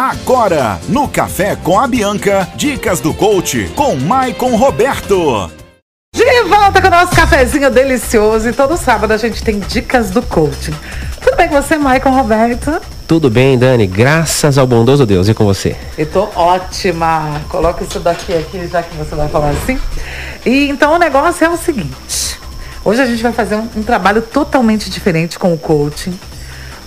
Agora, no Café com a Bianca, dicas do coach com Maicon Roberto. De volta com o nosso cafezinho delicioso e todo sábado a gente tem dicas do coaching. Tudo bem com você, Maicon Roberto? Tudo bem, Dani, graças ao bondoso Deus. E com você? Eu tô ótima. Coloca isso daqui aqui, já que você vai falar assim. E então o negócio é o seguinte. Hoje a gente vai fazer um, um trabalho totalmente diferente com o coaching.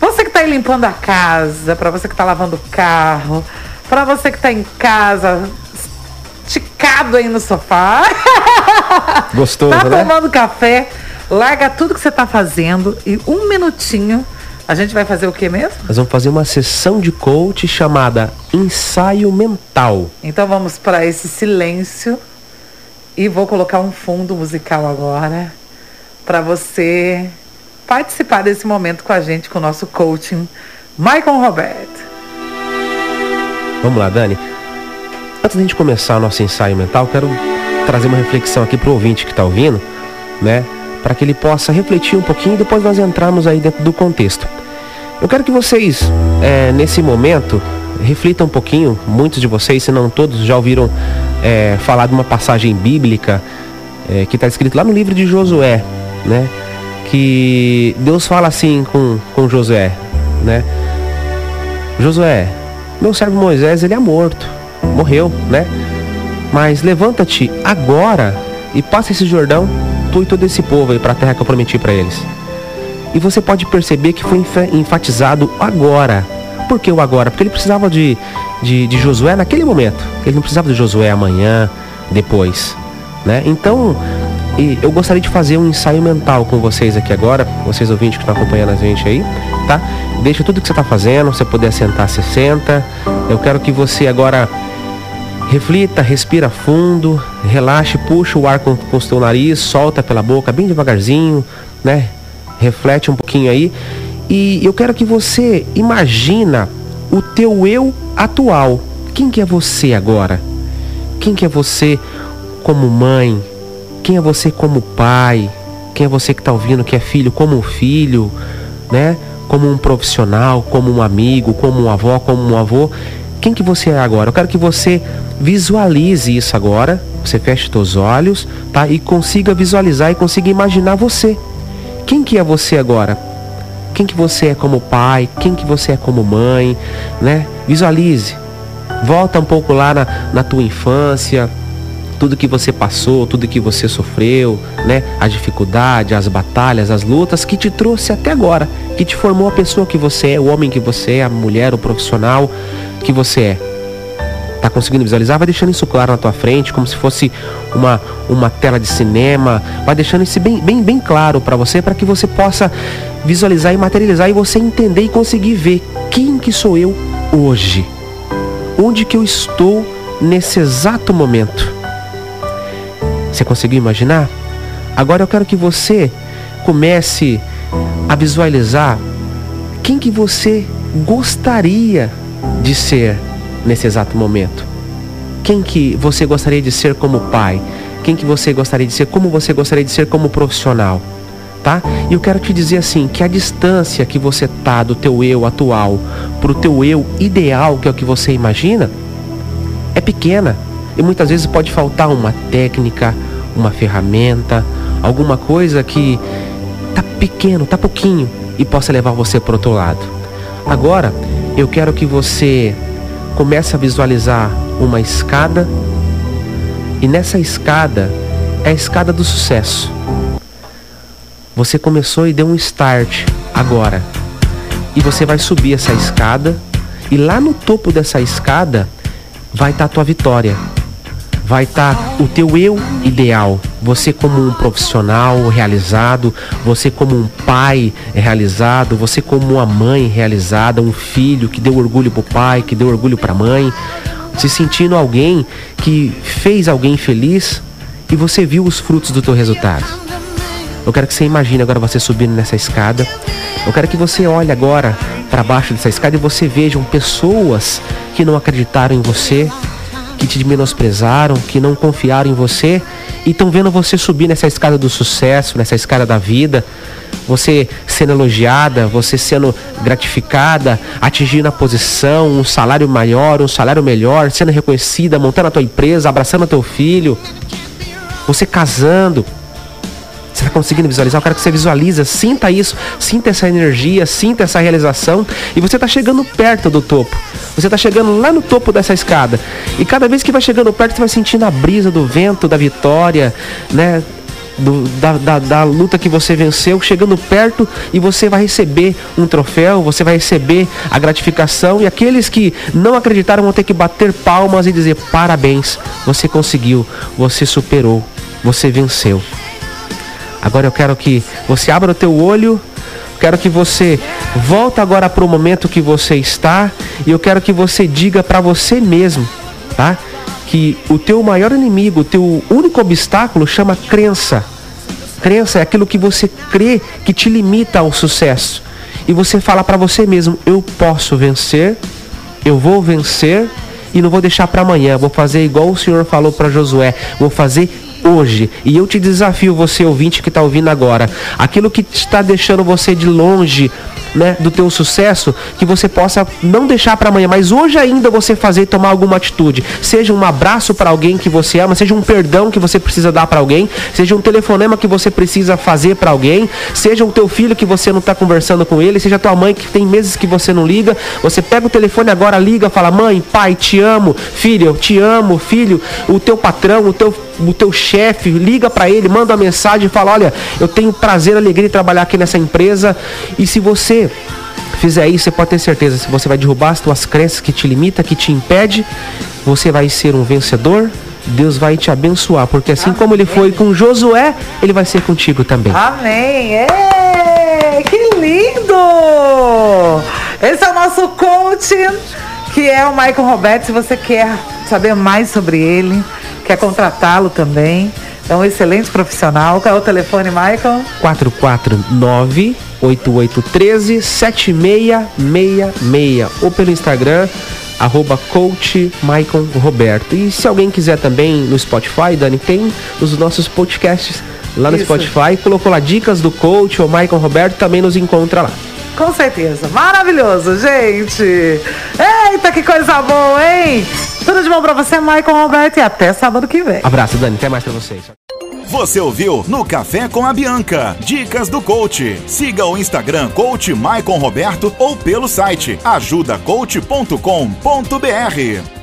Você que está aí limpando a casa, para você que está lavando o carro, para você que está em casa, esticado aí no sofá. Gostoso, tá né? tomando café, larga tudo que você está fazendo e um minutinho a gente vai fazer o que mesmo? Nós vamos fazer uma sessão de coach chamada ensaio mental. Então vamos para esse silêncio e vou colocar um fundo musical agora para você participar desse momento com a gente, com o nosso coaching, Michael Roberto. Vamos lá, Dani. Antes da gente começar o nosso ensaio mental, quero trazer uma reflexão aqui para o ouvinte que está ouvindo, né? Para que ele possa refletir um pouquinho e depois nós entrarmos aí dentro do contexto. Eu quero que vocês, é, nesse momento, reflitam um pouquinho. Muitos de vocês, se não todos, já ouviram é, falar de uma passagem bíblica é, que está escrito lá no livro de Josué, né? Que Deus fala assim com, com Josué, né? Josué, meu servo Moisés, ele é morto, morreu, né? Mas levanta-te agora e passa esse Jordão, tu e todo esse povo aí para a terra que eu prometi para eles. E você pode perceber que foi enfatizado agora. Por que o agora? Porque ele precisava de, de, de Josué naquele momento. Ele não precisava de Josué amanhã, depois. Né? Então, eu gostaria de fazer um ensaio mental com vocês aqui agora, vocês ouvintes que estão acompanhando a gente aí, tá? Deixa tudo que você está fazendo, se você puder sentar, você senta. Eu quero que você agora reflita, respira fundo, relaxe, puxa o ar com, com o seu nariz, solta pela boca bem devagarzinho, né? reflete um pouquinho aí. E eu quero que você imagina o teu eu atual. Quem que é você agora? Quem que é você como mãe? Quem é você como pai? Quem é você que está ouvindo que é filho como um filho, né? Como um profissional, como um amigo, como um avó, como um avô. Quem que você é agora? Eu quero que você visualize isso agora. Você feche seus olhos, tá? E consiga visualizar e consiga imaginar você. Quem que é você agora? Quem que você é como pai? Quem que você é como mãe? Né? Visualize. Volta um pouco lá na, na tua infância, tudo que você passou, tudo que você sofreu, né? A dificuldade, as batalhas, as lutas que te trouxe até agora, que te formou a pessoa que você é, o homem que você é, a mulher, o profissional que você é tá conseguindo visualizar, vai deixando isso claro na tua frente, como se fosse uma, uma tela de cinema, vai deixando isso bem, bem, bem claro para você, para que você possa visualizar e materializar e você entender e conseguir ver quem que sou eu hoje. Onde que eu estou nesse exato momento. Você conseguiu imaginar? Agora eu quero que você comece a visualizar quem que você gostaria de ser nesse exato momento? Quem que você gostaria de ser como pai? Quem que você gostaria de ser? Como você gostaria de ser como profissional? Tá? E eu quero te dizer assim, que a distância que você tá do teu eu atual pro teu eu ideal, que é o que você imagina, é pequena. E muitas vezes pode faltar uma técnica, uma ferramenta, alguma coisa que tá pequeno, tá pouquinho e possa levar você para outro lado. Agora, eu quero que você começa a visualizar uma escada e nessa escada é a escada do sucesso. Você começou e deu um start agora. E você vai subir essa escada e lá no topo dessa escada vai estar tá a tua vitória vai estar tá o teu eu ideal. Você como um profissional realizado, você como um pai realizado, você como uma mãe realizada, um filho que deu orgulho para o pai, que deu orgulho para a mãe, se sentindo alguém que fez alguém feliz e você viu os frutos do teu resultado. Eu quero que você imagine agora você subindo nessa escada. Eu quero que você olhe agora para baixo dessa escada e você vejam pessoas que não acreditaram em você, que te menosprezaram, que não confiaram em você e estão vendo você subir nessa escada do sucesso, nessa escada da vida, você sendo elogiada, você sendo gratificada, atingindo a posição, um salário maior, um salário melhor, sendo reconhecida, montando a tua empresa, abraçando teu filho, você casando. Você está conseguindo visualizar? Eu quero que você visualiza, sinta isso, sinta essa energia, sinta essa realização e você está chegando perto do topo. Você está chegando lá no topo dessa escada. E cada vez que vai chegando perto, você vai sentindo a brisa do vento, da vitória, né? Do, da, da, da, luta que você venceu, chegando perto e você vai receber um troféu, você vai receber a gratificação e aqueles que não acreditaram vão ter que bater palmas e dizer parabéns, você conseguiu, você superou, você venceu. Agora eu quero que você abra o teu olho quero que você volte agora para o momento que você está e eu quero que você diga para você mesmo, tá? Que o teu maior inimigo, o teu único obstáculo chama crença. Crença é aquilo que você crê que te limita ao sucesso. E você fala para você mesmo: eu posso vencer, eu vou vencer e não vou deixar para amanhã. Vou fazer igual o Senhor falou para Josué, vou fazer hoje. E eu te desafio, você ouvinte que está ouvindo agora, aquilo que está deixando você de longe né, do teu sucesso, que você possa não deixar para amanhã, mas hoje ainda você fazer tomar alguma atitude. Seja um abraço para alguém que você ama, seja um perdão que você precisa dar para alguém, seja um telefonema que você precisa fazer para alguém, seja o teu filho que você não está conversando com ele, seja tua mãe que tem meses que você não liga, você pega o telefone agora, liga, fala: "Mãe, pai, te amo, filho, eu te amo, filho". O teu patrão, o teu o teu chefe, liga para ele, manda uma mensagem e fala: "Olha, eu tenho prazer, alegria de trabalhar aqui nessa empresa". E se você fizer isso, você pode ter certeza, se você vai derrubar as tuas crenças que te limita, que te impede, você vai ser um vencedor. Deus vai te abençoar, porque assim Amém. como ele foi com Josué, ele vai ser contigo também. Amém. É, que lindo! Esse é o nosso coach, que é o Michael Roberto. Se você quer saber mais sobre ele, quer contratá-lo também, é um excelente profissional. Qual é o telefone, Michael? 449 8813 7666 ou pelo Instagram arroba coach Maicon Roberto. E se alguém quiser também no Spotify, Dani, tem os nossos podcasts lá no Isso. Spotify, colocou lá dicas do coach ou Maicon Roberto, também nos encontra lá. Com certeza. Maravilhoso, gente. Eita, que coisa boa, hein? Tudo de bom pra você, Maicon Roberto, e até sábado que vem. Abraço, Dani. Até mais pra vocês. Você ouviu no Café com a Bianca. Dicas do coach. Siga o Instagram Coach Maicon Roberto ou pelo site ajudacoach.com.br.